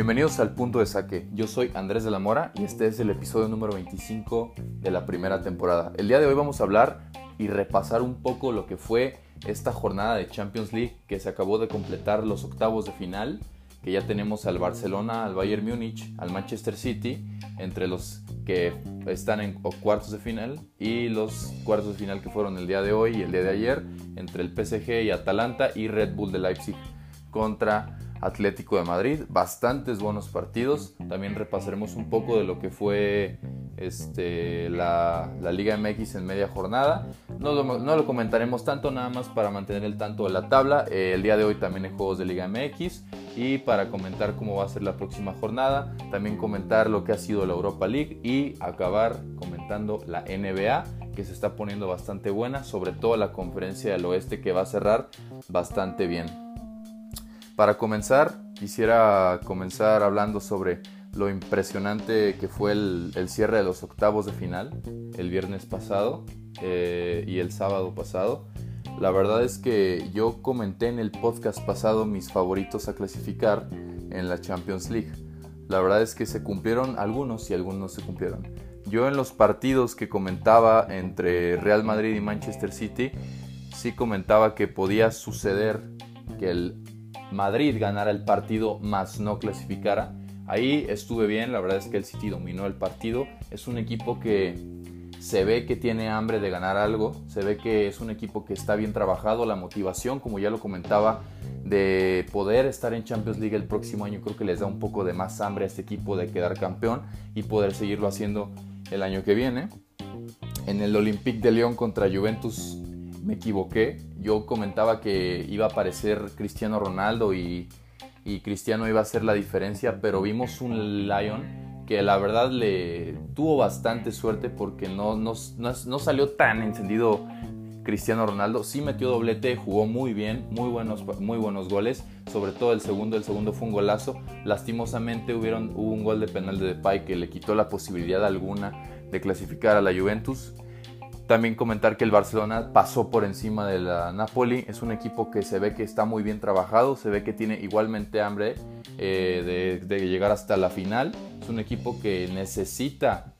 Bienvenidos al Punto de Saque. Yo soy Andrés de la Mora y este es el episodio número 25 de la primera temporada. El día de hoy vamos a hablar y repasar un poco lo que fue esta jornada de Champions League que se acabó de completar los octavos de final, que ya tenemos al Barcelona, al Bayern Múnich, al Manchester City, entre los que están en cuartos de final y los cuartos de final que fueron el día de hoy y el día de ayer, entre el PSG y Atalanta y Red Bull de Leipzig contra Atlético de Madrid, bastantes buenos partidos. También repasaremos un poco de lo que fue este, la, Liga MX en media jornada. No lo, comentaremos tanto, nada más para mantener el tanto de la tabla. Eh, el día de hoy también hay juegos de Liga MX y para comentar cómo va a ser la próxima jornada. También comentar lo que ha sido la Europa League y acabar comentando la NBA que se está poniendo bastante buena, sobre todo la conferencia del oeste que va a cerrar bastante bien. Para comenzar, quisiera comenzar hablando sobre lo impresionante que fue el, cierre de los octavos de final el viernes pasado eh, y el sábado pasado. La verdad es que yo comenté en el podcast pasado mis favoritos a clasificar en la Champions League. La verdad es que se cumplieron algunos y algunos no se cumplieron. Yo en los partidos que comentaba entre Real Madrid y Manchester City, sí comentaba que podía suceder que el Madrid ganara el partido más no clasificara. Ahí estuve bien, la verdad es que el City dominó el partido. Es un equipo que se ve que tiene hambre de ganar algo, se ve que es un equipo que está bien trabajado, la motivación, como ya lo comentaba, de poder estar en Champions League el próximo año, creo que les da un poco de más hambre a este equipo de quedar campeón y poder seguirlo haciendo el año que viene. En el Olympique de Lyon contra Juventus me equivoqué. Yo comentaba que iba a aparecer Cristiano Ronaldo y, Cristiano iba a ser la diferencia, pero vimos un Lion que la verdad le tuvo bastante suerte porque no, no, salió tan encendido Cristiano Ronaldo. Sí metió doblete, jugó muy bien, muy buenos, muy buenos goles, sobre todo el segundo, el segundo fue un golazo. Lastimosamente hubieron, hubo un gol de penal de Depay que le quitó la posibilidad alguna de clasificar a la Juventus. También comentar que el Barcelona pasó por encima de la Napoli. Es un equipo que se ve que está muy bien trabajado, se ve que tiene igualmente hambre eh, de, llegar hasta la final. Es un equipo que necesita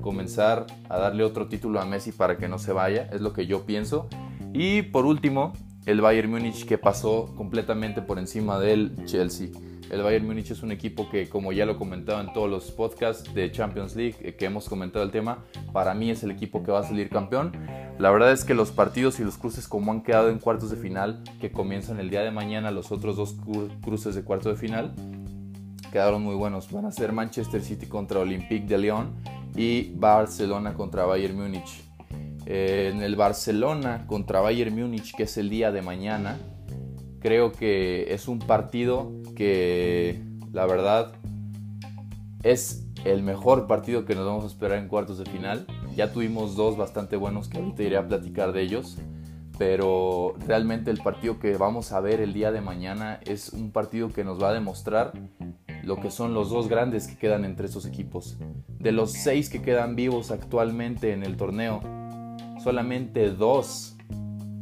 comenzar a darle otro título a Messi para que no se vaya, es lo que yo pienso. Y por último, el Bayern Múnich que pasó completamente por encima del Chelsea. El Bayern Múnich es un equipo que, como ya lo he comentado en todos los podcasts de Champions League eh, que hemos comentado el tema, para mí es el equipo que va a salir campeón. La verdad es que los partidos y los cruces como han quedado en cuartos de final, que comienzan el día de mañana los otros dos cruces de cuartos de final, quedaron muy buenos. Van a ser Manchester City contra Olympique de Lyon y Barcelona contra Bayern Múnich. Eh, en el Barcelona contra Bayern Múnich, que es el día de mañana, creo que es un partido que la verdad es el mejor partido que nos vamos a esperar en cuartos de final. Ya tuvimos dos bastante buenos que ahorita iré a platicar de ellos. Pero realmente el partido que vamos a ver el día de mañana es un partido que nos va a demostrar lo que son los dos grandes que quedan entre estos equipos. De los seis que quedan vivos actualmente en el torneo, solamente dos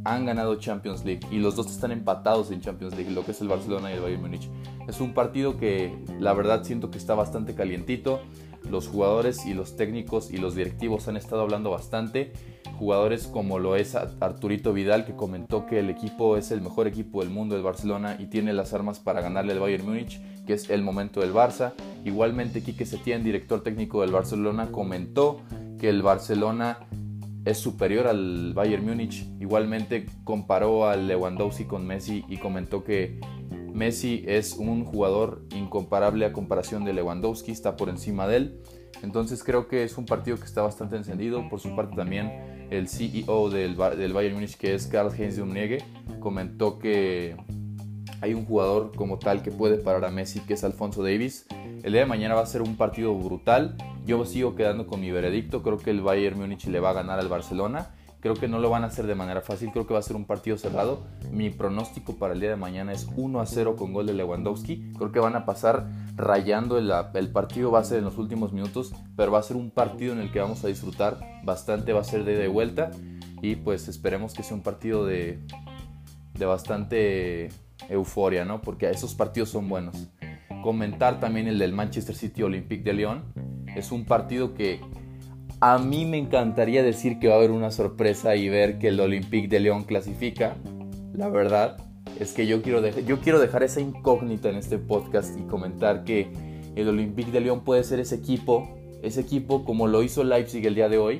han ganado Champions League y los dos están empatados en Champions League, lo que es el Barcelona y el Bayern Múnich. Es un partido que la verdad siento que está bastante calientito. Los jugadores y los técnicos y los directivos han estado hablando bastante. Jugadores como lo es Arturito Vidal que comentó que el equipo es el mejor equipo del mundo del Barcelona y tiene las armas para ganarle al Bayern Múnich, que es el momento del Barça. Igualmente Quique Setién, director técnico del Barcelona, comentó que el Barcelona es superior al Bayern Múnich. Igualmente comparó al Lewandowski con Messi y comentó que Messi es un jugador incomparable a comparación de Lewandowski, está por encima de él. Entonces creo que es un partido que está bastante encendido. Por su parte también el CEO del, del Bayern Múnich, que es Karl-Heinz Rummenigge, comentó que hay un jugador como tal que puede parar a Messi, que es Alfonso Davis. El día de mañana va a ser un partido brutal. Yo sigo quedando con mi veredicto. Creo que el Bayern Múnich le va a ganar al Barcelona. Creo que no lo van a hacer de manera fácil. Creo que va a ser un partido cerrado. Mi pronóstico para el día de mañana es 1 a 0 con gol de Lewandowski. Creo que van a pasar rayando el, el partido. Va a ser en los últimos minutos. Pero va a ser un partido en el que vamos a disfrutar bastante. Va a ser de, de vuelta. Y pues esperemos que sea un partido de, de bastante euforia, ¿no? Porque esos partidos son buenos. Comentar también el del Manchester City Olympique de Lyon. Es un partido que a mí me encantaría decir que va a haber una sorpresa y ver que el Olympique de Lyon clasifica. La verdad es que yo quiero, yo quiero dejar esa incógnita en este podcast y comentar que el Olympique de Lyon puede ser ese equipo, ese equipo como lo hizo Leipzig el día de hoy,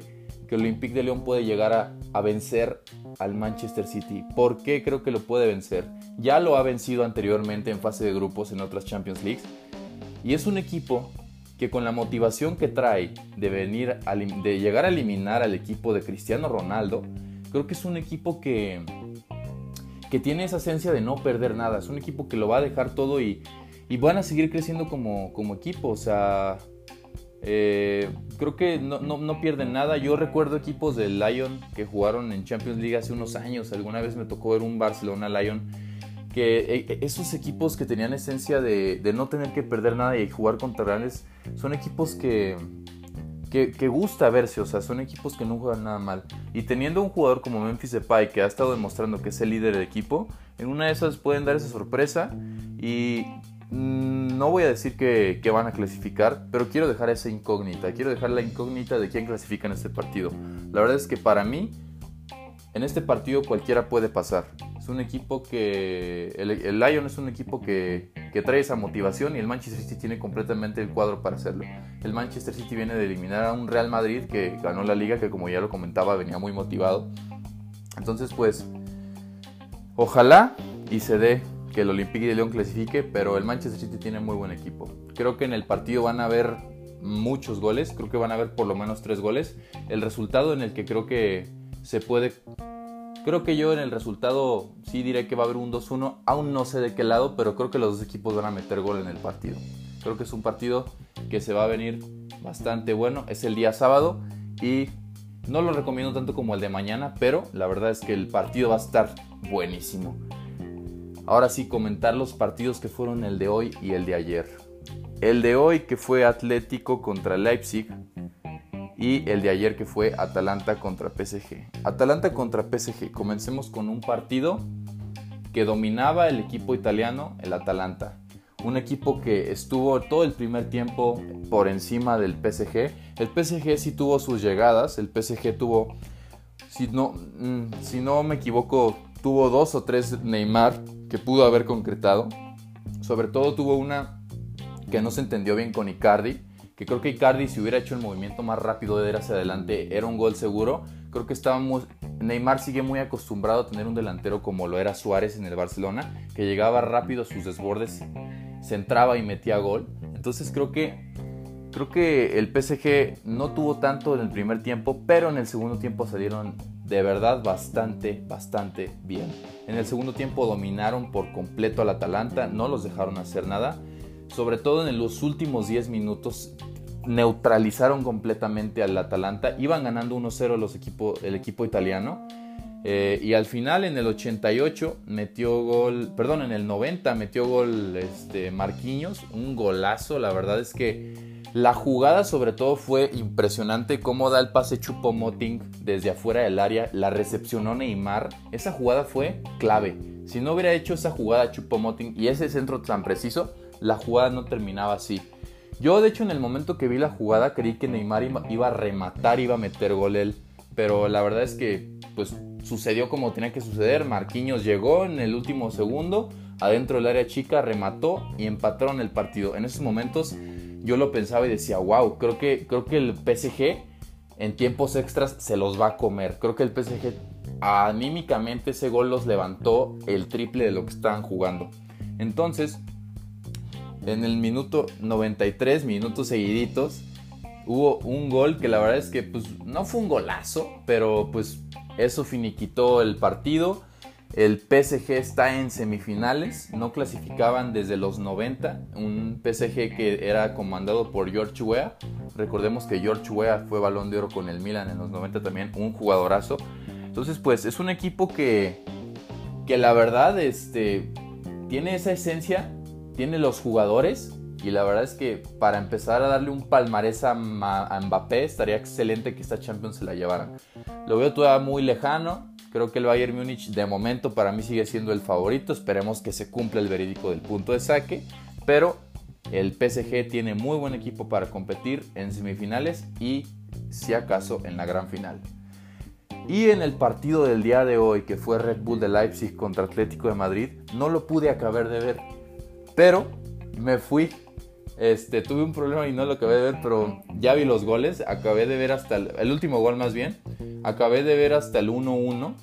que Olympique de Lyon puede llegar a, a vencer al Manchester City. ¿Por qué creo que lo puede vencer? Ya lo ha vencido anteriormente en fase de grupos en otras Champions Leagues. Y es un equipo que con la motivación que trae de, venir de llegar a eliminar al equipo de Cristiano Ronaldo, creo que es un equipo que, que tiene esa esencia de no perder nada. Es un equipo que lo va a dejar todo y, y van a seguir creciendo como, como equipo. O sea, eh, creo que no, no, pierden nada. Yo recuerdo equipos del Lyon que jugaron en Champions League hace unos años. Alguna vez me tocó ver un Barcelona Lyon que eh, eh, esos equipos que tenían esencia de, no tener que perder nada y jugar contra grandes, son equipos que, que, gusta verse, o sea, son equipos que no juegan nada mal. Y teniendo un jugador como Memphis Depay que ha estado demostrando que es el líder del equipo, en una de esas pueden dar esa sorpresa y no voy a decir que, van a clasificar, pero quiero dejar esa incógnita, quiero dejar la incógnita de quién clasifica en este partido. La verdad es que para mí, en este partido cualquiera puede pasar. Es un equipo que. El, el es un equipo que, que, trae esa motivación y el Manchester City tiene completamente el cuadro para hacerlo. El Manchester City viene de eliminar a un Real Madrid que ganó la liga, que como ya lo comentaba, venía muy motivado. Entonces, pues. Ojalá y se dé que el Olympique de Lyon clasifique, pero el Manchester City tiene muy buen equipo. Creo que en el partido van a haber muchos goles, creo que van a haber por lo menos tres goles. El resultado en el que creo que se puede Creo que yo en el resultado sí diré que va a haber un 2-1. Aún no sé de qué lado, pero creo que los dos equipos van a meter gol en el partido. Creo que es un partido que se va a venir bastante bueno. Es el día sábado y no lo recomiendo tanto como el de mañana, pero la verdad es que el partido va a estar buenísimo. Ahora sí, comentar los partidos que fueron el de hoy y el de ayer. El de hoy que fue Atlético contra Leipzig y el de ayer que fue Atalanta contra PSG. Atalanta contra PSG. Comencemos con un partido que dominaba el equipo italiano, el Atalanta. Un equipo que estuvo todo el primer tiempo por encima del PSG. El PSG sí tuvo sus llegadas. El PSG tuvo, si no, mm, si no me equivoco, tuvo dos o tres Neymar que pudo haber concretado. Sobre todo tuvo una que no se entendió bien con Icardi que creo que Icardi si hubiera hecho el movimiento más rápido de ir hacia adelante era un gol seguro. Creo que estábamos Neymar sigue muy acostumbrado a tener un delantero como lo era Suárez en el Barcelona, que llegaba rápido a sus desbordes, centraba y metía gol. Entonces creo que creo que el PSG no tuvo tanto en el primer tiempo, pero en el segundo tiempo salieron de verdad bastante, bastante bien. En el segundo tiempo dominaron por completo al Atalanta, no los dejaron hacer nada. Sobre todo en los últimos 10 minutos neutralizaron completamente al Atalanta. Iban ganando 1-0 los el equipo italiano. Eh, y al final, en el 88, metió gol, perdón, en el 90 metió gol este, Marquinhos, un golazo. La verdad es que la jugada, sobre todo, fue impresionante. Cómo da el pase Chupo Moting desde afuera del área, la recepcionó Neymar. Esa jugada fue clave. Si no hubiera hecho esa jugada Chupo Moting y ese centro tan preciso, la jugada no terminaba así. Yo, de hecho, en el momento que vi la jugada, creí que Neymar iba a rematar, iba a meter gol él. Pero la verdad es que, pues, sucedió como tenía que suceder. Marquinhos llegó en el último segundo, adentro del área chica, remató y empataron el partido. En esos momentos yo lo pensaba y decía, wow, creo que, creo que el PSG en tiempos extras se los va a comer. Creo que el PSG anímicamente ese gol los levantó el triple de lo que estaban jugando. Entonces, en el minuto 93, minutos seguiditos, hubo un gol que la verdad es que pues no fue un golazo, pero pues eso finiquitó el partido. El PSG está en semifinales, no clasificaban desde los 90, un PSG que era comandado por George Weah. Recordemos que George Weah fue balón de oro con el Milan en los 90 también, un jugadorazo. Entonces pues es un equipo que, que la verdad este, tiene esa esencia tiene los jugadores y la verdad es que para empezar a darle un palmarés a, Mbappé estaría excelente que esta Champions se la llevaran. Lo veo todavía muy lejano. Creo que el Bayern Múnich de momento para mí sigue siendo el favorito. Esperemos que se cumpla el verídico del punto de saque. Pero el PSG tiene muy buen equipo para competir en semifinales y si acaso en la gran final. Y en el partido del día de hoy, que fue Red Bull de Leipzig contra Atlético de Madrid, no lo pude acabar de ver. Pero me fui. Este, tuve un problema y no lo acabé de ver, pero ya vi los goles. Acabé de ver hasta el, el último gol más bien. Acabé de ver hasta el 1-1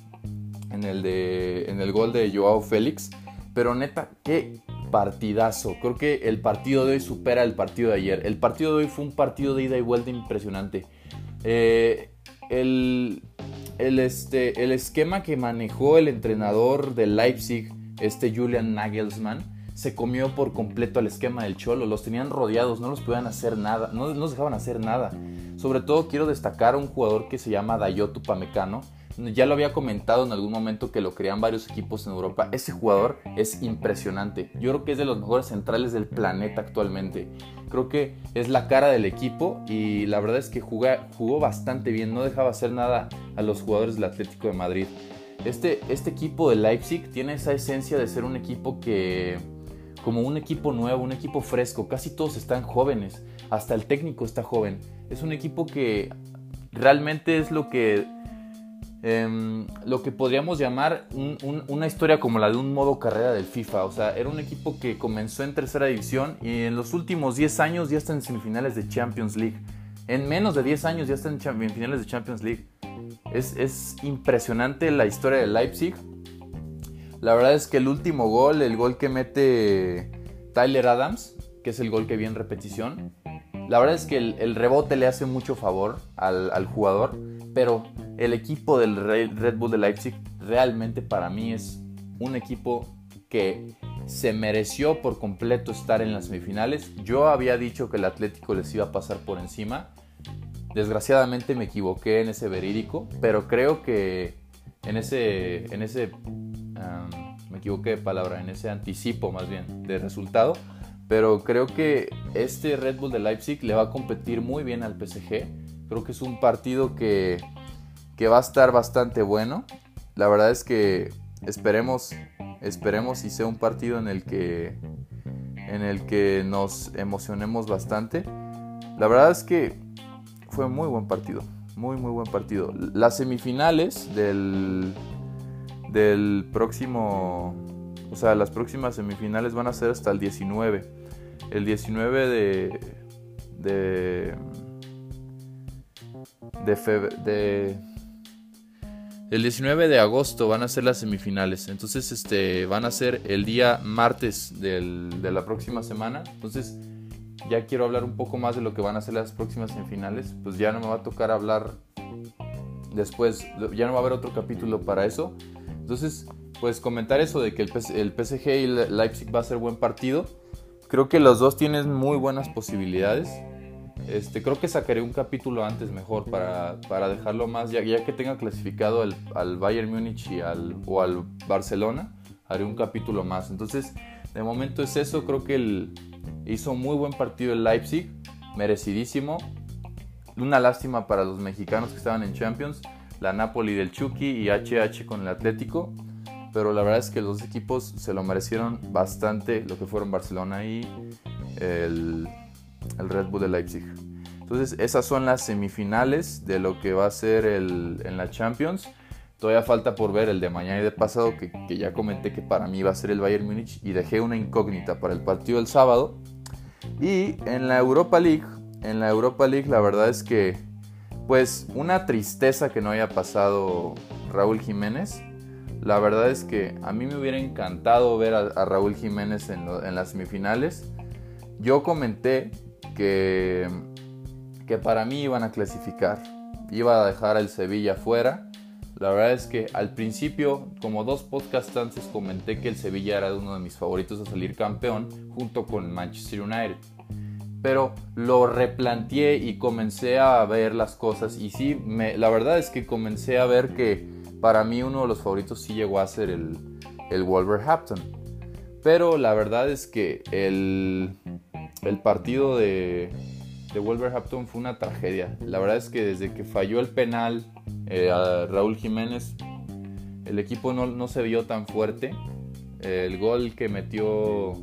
en el, de, en el gol de Joao Félix. Pero neta, qué partidazo. Creo que el partido de hoy supera el partido de ayer. El partido de hoy fue un partido de ida y vuelta impresionante. Eh, el, el, este, el esquema que manejó el entrenador de Leipzig, este Julian Nagelsmann, se comió por completo al esquema del Cholo. Los tenían rodeados, no los podían hacer nada, no, no los dejaban hacer nada. Sobre todo quiero destacar a un jugador que se llama Dayotu Pamecano, ya lo había comentado en algún momento que lo crean varios equipos en Europa. Ese jugador es impresionante. Yo creo que es de los mejores centrales del planeta actualmente. Creo que es la cara del equipo y la verdad es que jugó bastante bien. No dejaba hacer nada a los jugadores del Atlético de Madrid. Este, este equipo de Leipzig tiene esa esencia de ser un equipo que como un equipo nuevo, un equipo fresco. Casi todos están jóvenes, hasta el técnico está joven. Es un equipo que realmente es lo que Em, lo que podríamos llamar una historia como la de un modo carrera del FIFA. O sea, era un equipo que comenzó en tercera división y en los últimos 10 años ya está en semifinales de Champions League. En menos de 10 años ya está en semifinales de Champions League. Es, es impresionante la historia de Leipzig. La verdad es que el último gol, el gol que mete Tyler Adams, que es el gol que viene en repetición, la verdad es que el, rebote le hace mucho favor al, al jugador, pero el equipo del Red Bull de Leipzig realmente para mí es un equipo que se mereció por completo estar en las semifinales. Yo había dicho que el Atlético les iba a pasar por encima. Desgraciadamente me equivoqué en ese verídico, pero creo que en ese, en ese, me equivoqué de palabra, en ese anticipo más bien de resultado. Pero creo que este Red Bull de Leipzig le va a competir muy bien al PSG. Creo que es un partido que que va a estar bastante bueno. La verdad es que esperemos, esperemos y sea un partido en el que, en el que nos emocionemos bastante. La verdad es que fue muy buen partido, muy muy buen partido. Las semifinales del, del próximo, o sea, las próximas semifinales van a ser hasta el 19. El 19 de, de, de, de el 19 de agosto van a ser las semifinales. Entonces, este, van a ser el día martes de la próxima semana. Entonces, ya quiero hablar un poco más de lo que van a ser las próximas semifinales. Pues ya no me va a tocar hablar después. Ya no va a haber otro capítulo para eso. Entonces, pues comentar eso de que el, el PSG y Leipzig va a ser buen partido. Creo que los dos tienen muy buenas posibilidades. Este, creo que sacaré un capítulo antes mejor para, dejarlo más, ya, ya, que tenga clasificado al, Bayern Múnich y al, o al Barcelona, haré un capítulo más. Entonces, de momento es eso, creo que el, hizo muy buen partido el Leipzig, merecidísimo. Una lástima para los mexicanos que estaban en Champions, la Napoli del Chucky y HH con el Atlético. Pero la verdad es que los dos equipos se lo merecieron bastante lo que fueron Barcelona y el, el Red Bull de Leipzig. Entonces esas son las semifinales de lo que va a ser el, en la Champions. Todavía falta por ver el de mañana y de pasado, que, que, ya comenté que para mí va a ser el Bayern Múnich y dejé una incógnita para el partido del sábado. Y en la Europa League, en la Europa League la verdad es que, pues una tristeza que no haya pasado Raúl Jiménez. La verdad es que a mí me hubiera encantado ver a, Raúl Jiménez en, las semifinales. Yo comenté que, que para mí iban a clasificar. Iba a dejar al Sevilla fuera. La verdad es que al principio, como dos podcasts antes, comenté que el Sevilla era uno de mis favoritos a salir campeón junto con Manchester United. Pero lo replanteé y comencé a ver las cosas. Y sí, me, la verdad es que comencé a ver que para mí uno de los favoritos sí llegó a ser el, el Wolverhampton. Pero la verdad es que el, el partido de, de Wolverhampton fue una tragedia. La verdad es que desde que falló el penal eh, a Raúl Jiménez, el equipo no, se vio tan fuerte. El gol que metió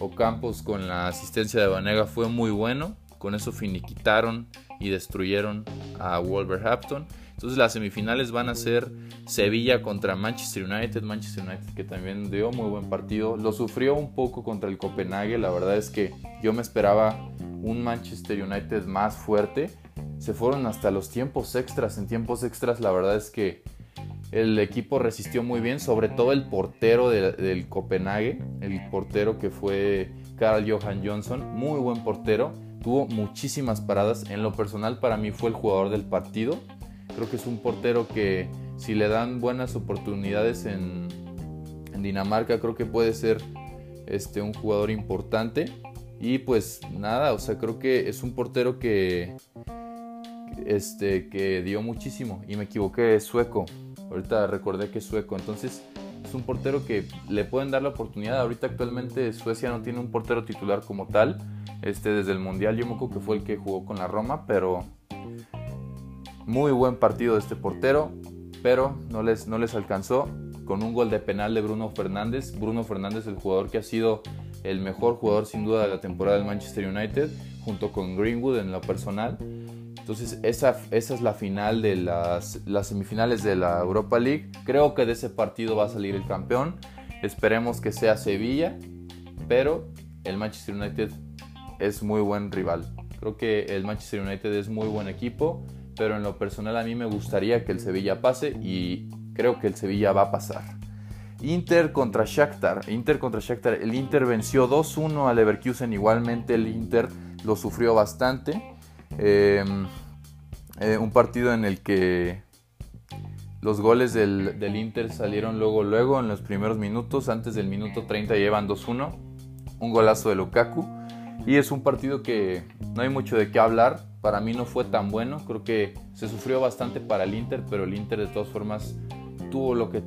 Ocampos con la asistencia de Vanega fue muy bueno. Con eso finiquitaron y destruyeron a Wolverhampton. Entonces las semifinales van a ser Sevilla contra Manchester United. Manchester United que también dio muy buen partido. Lo sufrió un poco contra el Copenhague. La verdad es que yo me esperaba un Manchester United más fuerte. Se fueron hasta los tiempos extras. En tiempos extras la verdad es que el equipo resistió muy bien. Sobre todo el portero del Copenhague. El portero que fue Carl Johan Johnson. Muy buen portero. Tuvo muchísimas paradas. En lo personal para mí fue el jugador del partido Creo que es un portero que si le dan buenas oportunidades en, Dinamarca, creo que puede ser este, un jugador importante. Y pues nada, o sea, creo que es un portero que, este, que dio muchísimo. Y me equivoqué, es sueco. Ahorita recordé que es sueco. Entonces es un portero que le pueden dar la oportunidad. Ahorita actualmente Suecia no tiene un portero titular como tal. Este, desde el Mundial yo me acuerdo que fue el que jugó con la Roma, pero muy buen partido de este portero, pero no les, no les alcanzó con un gol de penal de Bruno Fernández. Bruno Fernández, el jugador que ha sido el mejor jugador sin duda de la temporada del Manchester United, junto con Greenwood en lo personal. Entonces esa, esa es la final de las, las semifinales de la Europa League. Creo que de ese partido va a salir el campeón. Esperemos que sea Sevilla, pero el Manchester United es muy buen rival. Creo que el Manchester United es muy buen equipo pero en lo personal a mí me gustaría que el Sevilla pase y creo que el Sevilla va a pasar. Inter contra Shakhtar. Inter contra Shakhtar. El Inter venció 2-1 al Leverkusen. Igualmente el Inter lo sufrió bastante. Em, eh, un partido en el que los goles del, del, Inter salieron luego, luego en los primeros minutos. Antes del minuto 30 llevan 2-1. Un golazo de Lukaku. Y es un partido que no hay mucho de qué hablar para mí no fue tan bueno. Creo que se sufrió bastante para el Inter, pero el Inter de todas formas tuvo lo que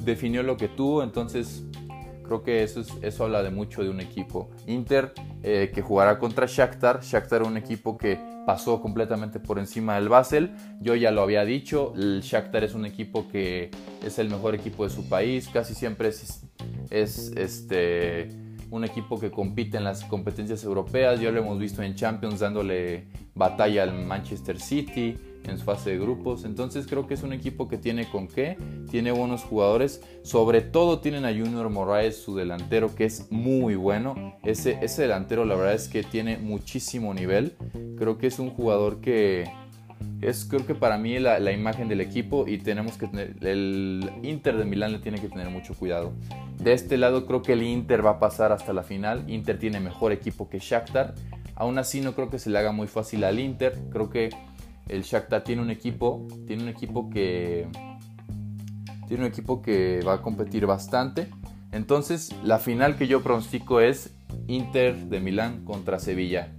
definió lo que tuvo. Entonces creo que eso, es, eso habla de mucho de un equipo. Inter eh, que jugará contra Shakhtar. Shakhtar un equipo que pasó completamente por encima del Basel. Yo ya lo había dicho, el Shakhtar es un equipo que es el mejor equipo de su país. Casi siempre es, es este un equipo que compite en las competencias europeas. Ya lo hemos visto en Champions dándole batalla al Manchester City en fase de grupos. Entonces creo que es un equipo que tiene con qué, tiene buenos jugadores. Sobre todo tienen a Junior Moraes, su delantero, que es muy bueno. Ese, ese delantero la verdad es que tiene muchísimo nivel. Creo que es un jugador que es creo que para mí la, la, imagen del equipo y tenemos que tener, el Inter de Milán le tiene que tener mucho cuidado. De este lado creo que el Inter va a pasar hasta la final. Inter tiene mejor equipo que Shakhtar. Aún así no creo que se le haga muy fácil al Inter. Creo que el Shakhtar tiene un equipo, tiene un equipo que tiene un equipo que va a competir bastante. Entonces, la final que yo pronostico es Inter de Milán contra Sevilla.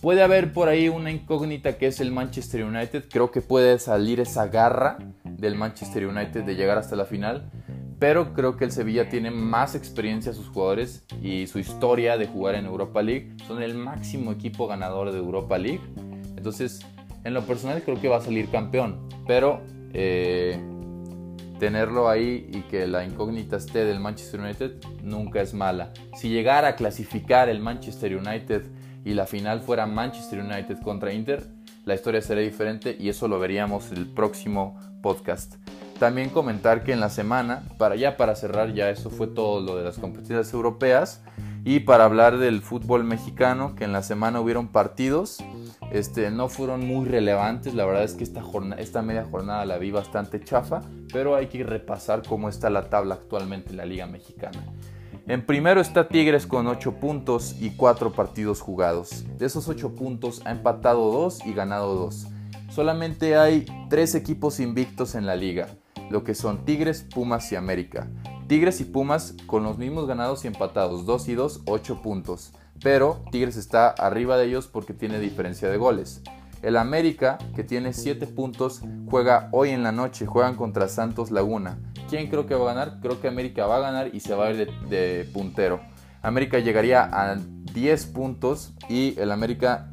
Puede haber por ahí una incógnita que es el Manchester United. Creo que puede salir esa garra del Manchester United de llegar hasta la final. Pero creo que el Sevilla tiene más experiencia sus jugadores y su historia de jugar en Europa League. Son el máximo equipo ganador de Europa League. Entonces, en lo personal creo que va a salir campeón. Pero eh, tenerlo ahí y que la incógnita esté del Manchester United nunca es mala. Si llegara a clasificar el Manchester United y la final fuera Manchester United contra Inter, la historia sería diferente y eso lo veríamos el próximo podcast. También comentar que en la semana, para ya para cerrar, ya eso fue todo lo de las competencias europeas y para hablar del fútbol mexicano, que en la semana hubieron partidos, este, no fueron muy relevantes, la verdad es que esta, jornada, esta media jornada la vi bastante chafa, pero hay que repasar cómo está la tabla actualmente en la Liga Mexicana. En primero está Tigres con 8 puntos y 4 partidos jugados. De esos 8 puntos ha empatado 2 y ganado 2. Solamente hay 3 equipos invictos en la liga, lo que son Tigres, Pumas y América. Tigres y Pumas con los mismos ganados y empatados, 2 y 2, 8 puntos. Pero Tigres está arriba de ellos porque tiene diferencia de goles. El América, que tiene 7 puntos, juega hoy en la noche, juegan contra Santos Laguna. ¿Quién creo que va a ganar? Creo que América va a ganar y se va a ir de, puntero. América llegaría a 10 puntos y el América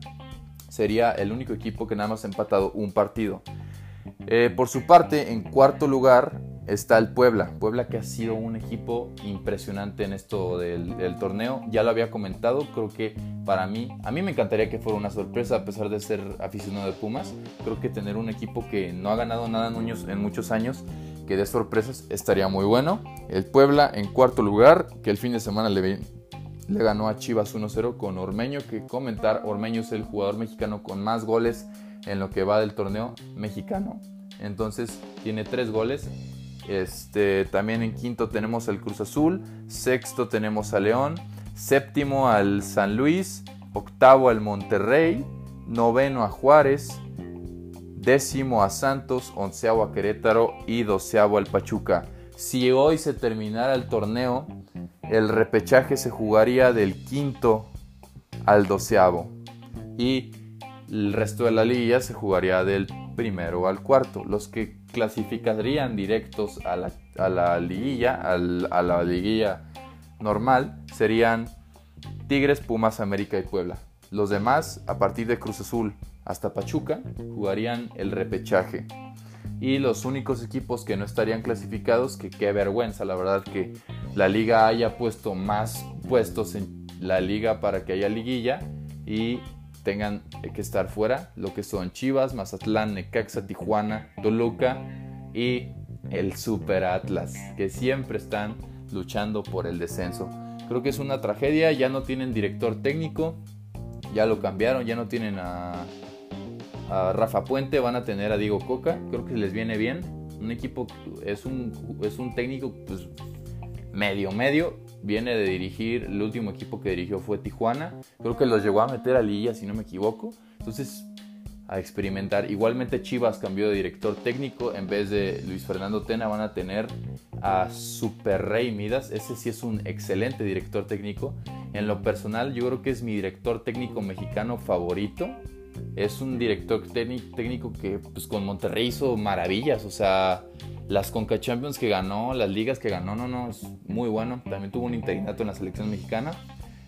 sería el único equipo que nada más ha empatado un partido. Eh, por su parte, en cuarto lugar está el Puebla. Puebla que ha sido un equipo impresionante en esto del, torneo. Ya lo había comentado, creo que para mí, a mí me encantaría que fuera una sorpresa a pesar de ser aficionado de Pumas. Creo que tener un equipo que no ha ganado nada en en muchos años, que dé sorpresas, estaría muy bueno. El Puebla en cuarto lugar, que el fin de semana le, le ganó a Chivas 1-0 con Ormeño, que comentar, Ormeño es el jugador mexicano con más goles en lo que va del torneo mexicano. Entonces tiene tres goles este, también en quinto tenemos el Cruz Azul, sexto tenemos a León, séptimo al San Luis, octavo al Monterrey, noveno a Juárez, décimo a Santos, onceavo a Querétaro y doceavo al Pachuca. Si hoy se terminara el torneo, el repechaje se jugaría del quinto al doceavo y el resto de la liga se jugaría del primero al cuarto. Los que clasificarían directos a la, liguilla, a la liguilla normal, serían Tigres, Pumas, América y Puebla. Los demás, a partir de Cruz Azul hasta Pachuca, jugarían el repechaje. Y los únicos equipos que no estarían clasificados, que qué vergüenza, la verdad que la liga haya puesto más puestos en la liga para que haya liguilla y tengan que estar fuera, lo que son Chivas, Mazatlán, Necaxa, Tijuana, Toluca y el Super Atlas, que siempre están luchando por el descenso. Creo que es una tragedia, ya no tienen director técnico, ya lo cambiaron, ya no tienen a, Rafa Puente, van a tener a Diego Coca, creo que les viene bien. Un equipo es un, es un técnico pues, medio medio viene de dirigir, el último equipo que dirigió fue Tijuana, creo que los llegó a meter a Lilla si no me equivoco, entonces a experimentar. Igualmente Chivas cambió de director técnico, en vez de Luis Fernando Tena van a tener a Super Rey Midas, ese sí es un excelente director técnico. En lo personal yo creo que es mi director técnico mexicano favorito. Es un director técnico que pues, con Monterrey hizo maravillas, o sea, las Conca Champions que ganó, las ligas que ganó, no, no, es muy bueno. También tuvo un interinato en la selección mexicana.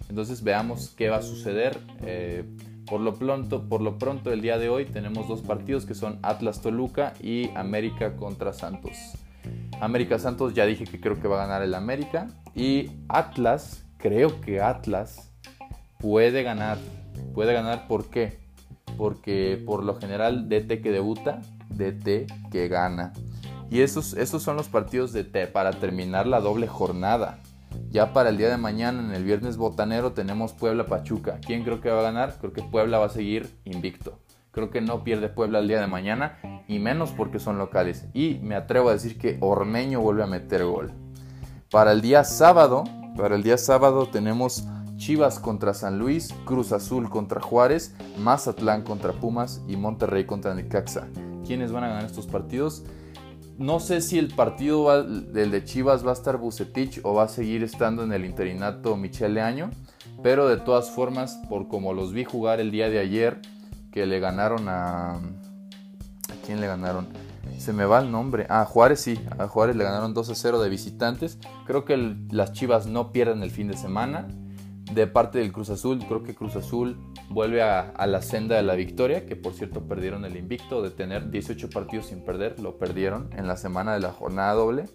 Entonces veamos qué va a suceder. Eh, por lo, pronto, por lo pronto, el día de hoy tenemos dos partidos que son Atlas Toluca y América contra Santos. América Santos ya dije que creo que va a ganar el América. Y Atlas, creo que Atlas puede ganar. Puede ganar, ¿por qué? Porque por lo general DT que debuta, DT que gana. Y esos, esos son los partidos de para terminar la doble jornada. Ya para el día de mañana, en el viernes botanero, tenemos Puebla Pachuca. ¿Quién creo que va a ganar? Creo que Puebla va a seguir invicto. Creo que no pierde Puebla el día de mañana, y menos porque son locales. Y me atrevo a decir que Ormeño vuelve a meter gol. Para el día sábado, para el día sábado tenemos Chivas contra San Luis, Cruz Azul contra Juárez, Mazatlán contra Pumas y Monterrey contra Necaxa. ¿Quiénes van a ganar estos partidos? No sé si el partido del de Chivas va a estar Bucetich o va a seguir estando en el interinato Michele Año, pero de todas formas, por como los vi jugar el día de ayer, que le ganaron a... ¿A quién le ganaron? Se me va el nombre. Ah, Juárez sí, a Juárez le ganaron 2 a 0 de visitantes. Creo que las Chivas no pierden el fin de semana de parte del Cruz Azul. Creo que Cruz Azul vuelve a, la senda de la victoria, que por cierto perdieron el invicto de tener 18 partidos sin perder, lo perdieron en la semana de la jornada doble.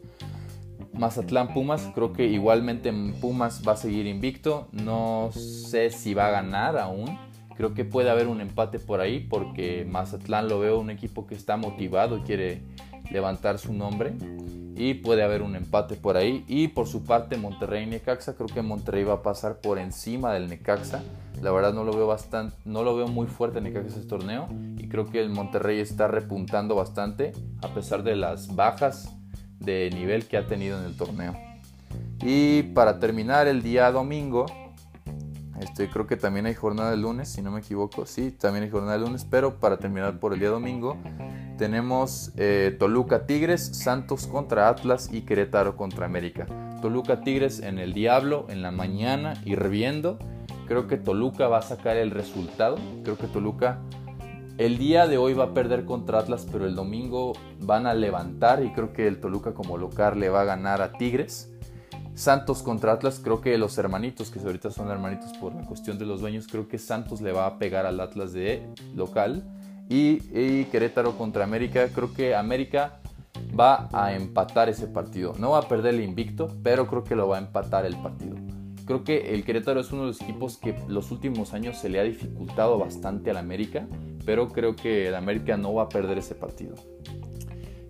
Mazatlán Pumas, creo que igualmente Pumas va a seguir invicto, no sé si va a ganar aún, creo que puede haber un empate por ahí porque Mazatlán lo veo un equipo que está motivado quiere levantar su nombre y puede haber un empate por ahí. Y por su parte Monterrey y Necaxa, creo que Monterrey va a pasar por encima del Necaxa. La verdad no lo veo bastante, no lo veo muy fuerte Necaxa este torneo y creo que el Monterrey está repuntando bastante a pesar de las bajas de nivel que ha tenido en el torneo. Y para terminar el día domingo, este, creo que también hay jornada de lunes, si no me equivoco. Sí, también hay jornada de lunes, pero para terminar por el día domingo, tenemos eh, Toluca Tigres, Santos contra Atlas y Querétaro contra América. Toluca Tigres en el Diablo, en la mañana, hirviendo. Creo que Toluca va a sacar el resultado. Creo que Toluca el día de hoy va a perder contra Atlas, pero el domingo van a levantar y creo que el Toluca como local le va a ganar a Tigres. Santos contra Atlas, creo que los hermanitos, que ahorita son hermanitos por la cuestión de los dueños, creo que Santos le va a pegar al Atlas de local. Y, Querétaro contra América. Creo que América va a empatar ese partido. No va a perder el invicto, pero creo que lo va a empatar el partido. Creo que el Querétaro es uno de los equipos que los últimos años se le ha dificultado bastante al América, pero creo que el América no va a perder ese partido.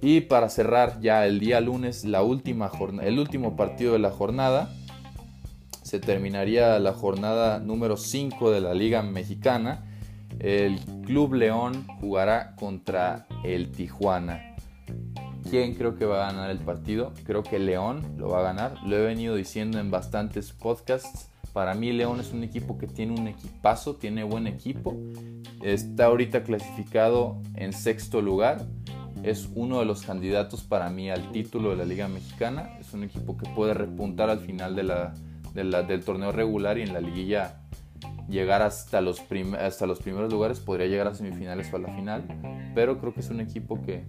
Y para cerrar ya el día lunes, la última el último partido de la jornada, se terminaría la jornada número 5 de la Liga Mexicana. El Club León jugará contra el Tijuana. ¿Quién creo que va a ganar el partido? Creo que León lo va a ganar. Lo he venido diciendo en bastantes podcasts. Para mí León es un equipo que tiene un equipazo, tiene buen equipo. Está ahorita clasificado en sexto lugar. Es uno de los candidatos para mí al título de la Liga Mexicana. Es un equipo que puede repuntar al final del torneo regular y en la liguilla llegar hasta los, primeros lugares. Podría llegar a semifinales o a la final. Pero creo que es un equipo que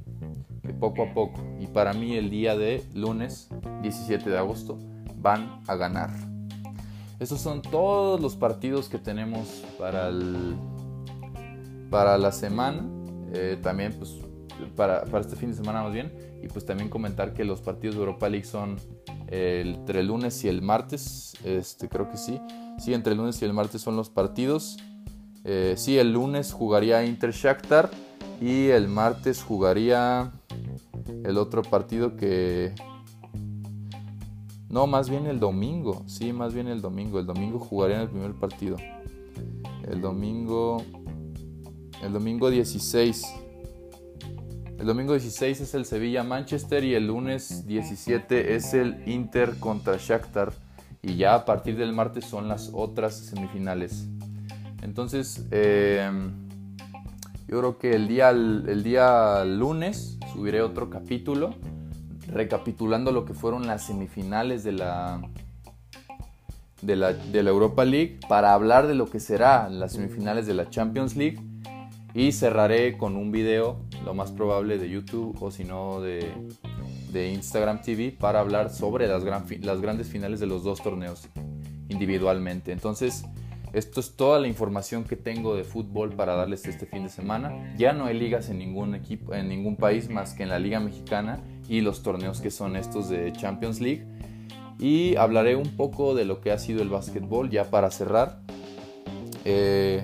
poco a poco y para mí el día de lunes 17 de agosto van a ganar. Estos son todos los partidos que tenemos para, el, para la semana. Eh, también pues para, para, este fin de semana más bien. Y pues también comentar que los partidos de Europa League son entre el lunes y el martes. Este, creo que sí. Sí, entre el lunes y el martes son los partidos. Eh, sí, el lunes jugaría Inter Shakhtar y el martes jugaría el otro partido que... No, más bien el domingo. Sí, más bien el domingo. El domingo jugarían el primer partido. El domingo... El domingo 16. El domingo 16 es el Sevilla-Manchester y el lunes 17 es el Inter contra Shakhtar. Y ya a partir del martes son las otras semifinales. Entonces, eh, yo creo que el día, el día lunes subiré otro capítulo recapitulando lo que fueron las semifinales de la, de la, de la Europa League para hablar de lo que será las semifinales de la Champions League y cerraré con un video, lo más probable de YouTube o si no de, de, Instagram TV para hablar sobre las, las grandes finales de los dos torneos individualmente. Entonces, esto es toda la información que tengo de fútbol para darles este fin de semana. Ya no hay ligas en ningún equipo, en ningún país más que en la Liga Mexicana y los torneos que son estos de Champions League. Y hablaré un poco de lo que ha sido el básquetbol ya para cerrar. Eh,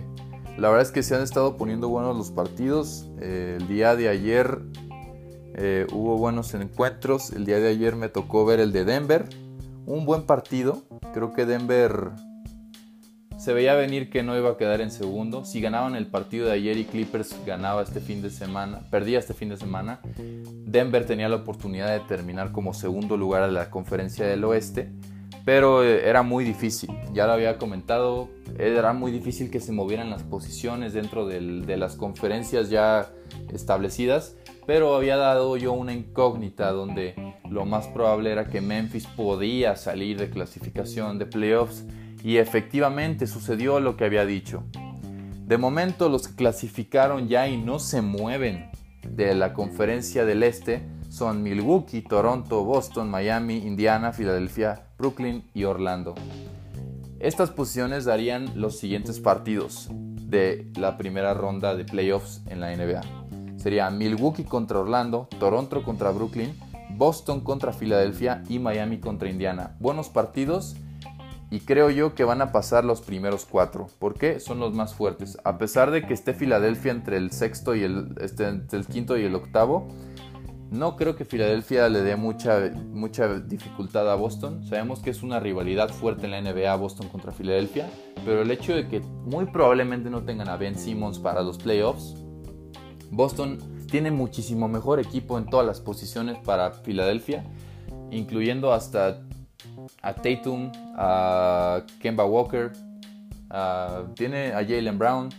la verdad es que se han estado poniendo buenos los partidos. Eh, el día de ayer eh, hubo buenos encuentros. El día de ayer me tocó ver el de Denver. Un buen partido. Creo que Denver se veía venir que no iba a quedar en segundo. Si ganaban el partido de ayer y Clippers ganaba este fin de semana, perdía este fin de semana, Denver tenía la oportunidad de terminar como segundo lugar a la conferencia del oeste, pero eh, era muy difícil. Ya lo había comentado, era muy difícil que se movieran las posiciones dentro de las conferencias ya establecidas, pero había dado yo una incógnita donde lo más probable era que Memphis podía salir de clasificación de playoffs y efectivamente sucedió lo que había dicho. De momento los que clasificaron ya y no se mueven de la conferencia del este son Milwaukee, Toronto, Boston, Miami, Indiana, Filadelfia, Brooklyn y Orlando. Estas posiciones darían los siguientes partidos de la primera ronda de playoffs en la NBA. Sería Milwaukee contra Orlando, Toronto contra Brooklyn, Boston contra Filadelfia y Miami contra Indiana. Buenos partidos y creo yo que van a pasar los primeros cuatro. ¿Por qué? Son los más fuertes. A pesar de que esté Filadelfia entre el sexto y el, este, el quinto y el octavo, no creo que Filadelfia le dé mucha, mucha dificultad a Boston. Sabemos que es una rivalidad fuerte en la NBA Boston contra Filadelfia, pero el hecho de que muy probablemente no tengan a Ben Simmons para los playoffs, Boston tiene muchísimo mejor equipo en todas las posiciones para Filadelfia, incluyendo hasta a Tatum, a Kemba Walker, tiene a Jalen Brown.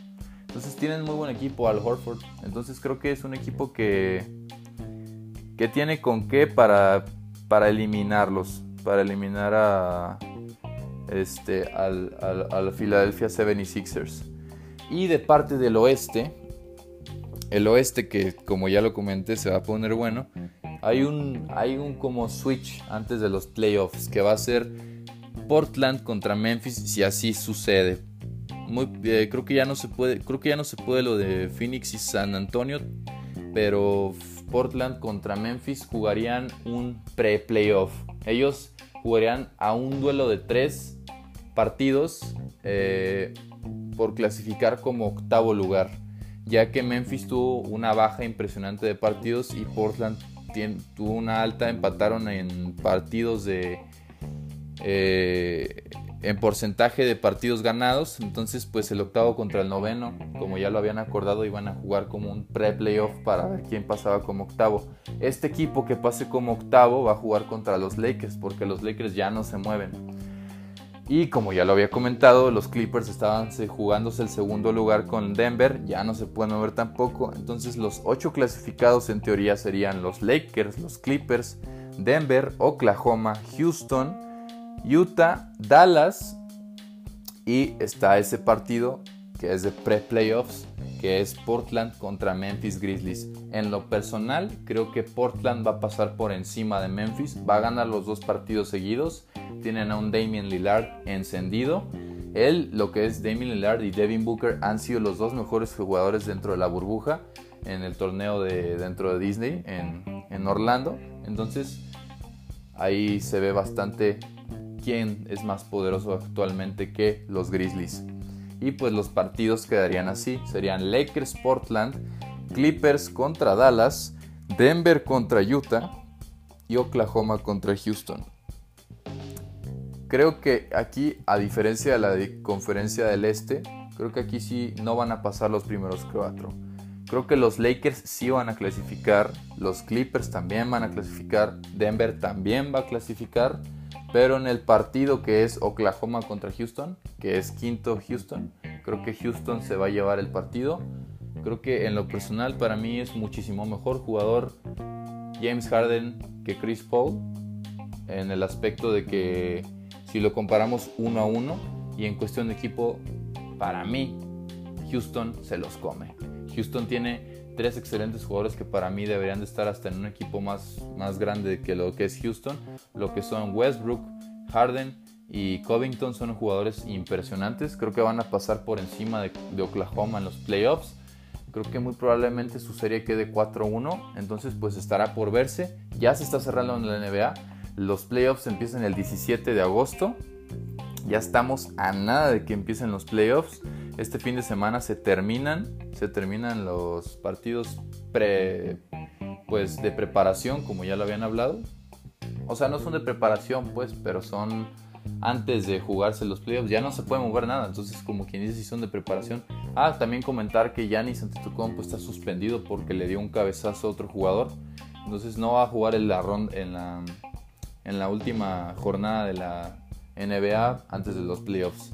Entonces tienen muy buen equipo al Horford. Entonces creo que es un equipo que, que tiene con qué para, para eliminarlos. Para eliminar a, este, al, al, Philadelphia 76ers. Y de parte del oeste, el oeste que como ya lo comenté se va a poner bueno, hay un, hay un como switch antes de los playoffs que va a ser Portland contra Memphis si así sucede. Muy, eh, creo que ya no se puede, creo que ya no se puede lo de Phoenix y San Antonio, pero Portland contra Memphis jugarían un pre-playoff. Ellos jugarían a un duelo de tres partidos eh, por clasificar como octavo lugar, ya que Memphis tuvo una baja impresionante de partidos y Portland tuvo una alta, empataron en partidos de... Eh, en porcentaje de partidos ganados. Entonces, pues el octavo contra el noveno, como ya lo habían acordado, iban a jugar como un pre-playoff para ver quién pasaba como octavo. Este equipo que pase como octavo va a jugar contra los Lakers, porque los Lakers ya no se mueven. Y como ya lo había comentado, los Clippers estaban jugándose el segundo lugar con Denver, ya no se pueden mover tampoco. Entonces los ocho clasificados en teoría serían los Lakers, los Clippers, Denver, Oklahoma, Houston, Utah, Dallas y está ese partido que es de pre-playoffs, que es Portland contra Memphis Grizzlies. En lo personal, creo que Portland va a pasar por encima de Memphis, va a ganar los dos partidos seguidos. Tienen a un Damian Lillard encendido. Él, lo que es Damian Lillard y Devin Booker han sido los dos mejores jugadores dentro de la burbuja en el torneo de dentro de Disney en, en Orlando. Entonces, ahí se ve bastante quién es más poderoso actualmente que los Grizzlies. Y pues los partidos quedarían así. Serían Lakers Portland, Clippers contra Dallas, Denver contra Utah y Oklahoma contra Houston. Creo que aquí, a diferencia de la conferencia del Este, creo que aquí sí no van a pasar los primeros cuatro. Creo que los Lakers sí van a clasificar, los Clippers también van a clasificar, Denver también va a clasificar pero en el partido que es Oklahoma contra Houston, que es quinto Houston, creo que Houston se va a llevar el partido. Creo que en lo personal para mí es muchísimo mejor jugador James Harden que Chris Paul. En el aspecto de que si lo comparamos uno a uno y en cuestión de equipo, para mí Houston se los come. Houston tiene tres excelentes jugadores que para mí deberían de estar hasta en un equipo más, más grande que lo que es Houston. Lo que son Westbrook, Harden y Covington son jugadores impresionantes. Creo que van a pasar por encima de, Oklahoma en los playoffs. Creo que muy probablemente su serie quede 4-1. Entonces pues estará por verse. Ya se está cerrando en la NBA. Los playoffs empiezan el 17 de agosto. Ya estamos a nada de que empiecen los playoffs. Este fin de semana se terminan, se terminan los partidos pre, pues de preparación, como ya lo habían hablado. O sea, no son de preparación, pues, pero son antes de jugarse los playoffs. Ya no se puede mover nada, entonces como quien dice, si son de preparación. Ah, también comentar que Giannis Antetokounmpo está suspendido porque le dio un cabezazo a otro jugador. Entonces no va a jugar en la, en la, en la última jornada de la NBA antes de los playoffs.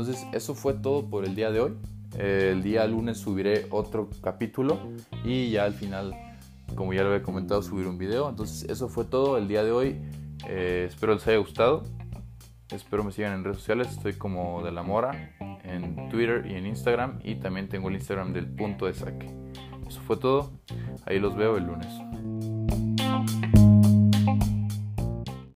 Entonces eso fue todo por el día de hoy. el día lunes subiré otro capítulo y ya al final, como ya lo había comentado, subir un video. Entonces eso fue todo el día de hoy. Eh, espero les haya gustado. Espero me sigan en redes sociales. Estoy como de la mora en Twitter y en Instagram. Y también tengo el Instagram del punto de saque. Eso fue todo. Ahí los veo el lunes.